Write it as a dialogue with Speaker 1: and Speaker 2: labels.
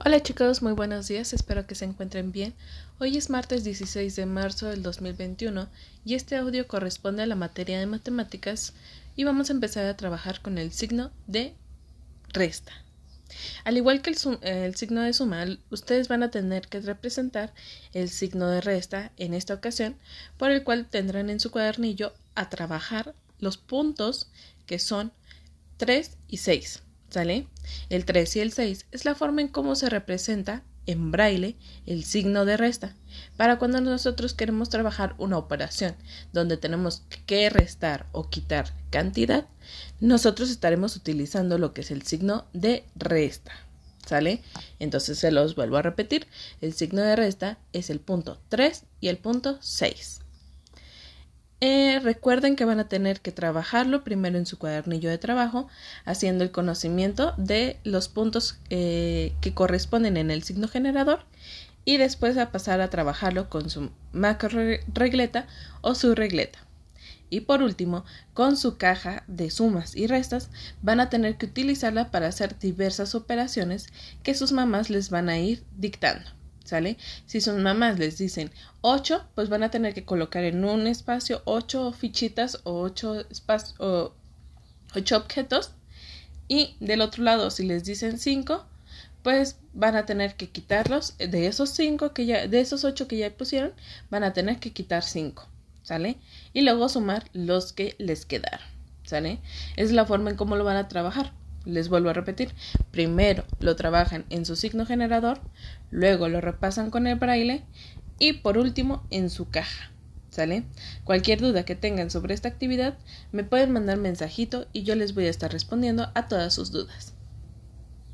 Speaker 1: Hola chicos, muy buenos días, espero que se encuentren bien. Hoy es martes 16 de marzo del 2021 y este audio corresponde a la materia de matemáticas y vamos a empezar a trabajar con el signo de resta. Al igual que el, signo de suma, ustedes van a tener que representar el signo de resta en esta ocasión, por el cual tendrán en su cuadernillo a trabajar los puntos que son 3 y 6. ¿Sale? El 3 y el 6 es la forma en cómo se representa en braille el signo de resta. Para cuando nosotros queremos trabajar una operación donde tenemos que restar o quitar cantidad, nosotros estaremos utilizando lo que es el signo de resta. ¿Sale? Entonces se los vuelvo a repetir. El signo de resta es el punto 3 y el punto 6. Eh, recuerden que van a tener que trabajarlo primero en su cuadernillo de trabajo, haciendo el conocimiento de los puntos eh, que corresponden en el signo generador y después a pasar a trabajarlo con su macro regleta o su regleta. Y por último, con su caja de sumas y restas van a tener que utilizarla para hacer diversas operaciones que sus mamás les van a ir dictando. ¿Sale? Si sus mamás les dicen 8, pues van a tener que colocar en un espacio 8 fichitas o 8, o 8 objetos. Y del otro lado, si les dicen 5, pues van a tener que quitarlos de esos 5 que ya, de esos 8 que ya pusieron, van a tener que quitar 5. ¿Sale? Y luego sumar los que les quedaron. ¿Sale? Es la forma en cómo lo van a trabajar. Les vuelvo a repetir, primero lo trabajan en su signo generador, luego lo repasan con el braille y por último en su caja. ¿Sale? Cualquier duda que tengan sobre esta actividad me pueden mandar mensajito y yo les voy a estar respondiendo a todas sus dudas.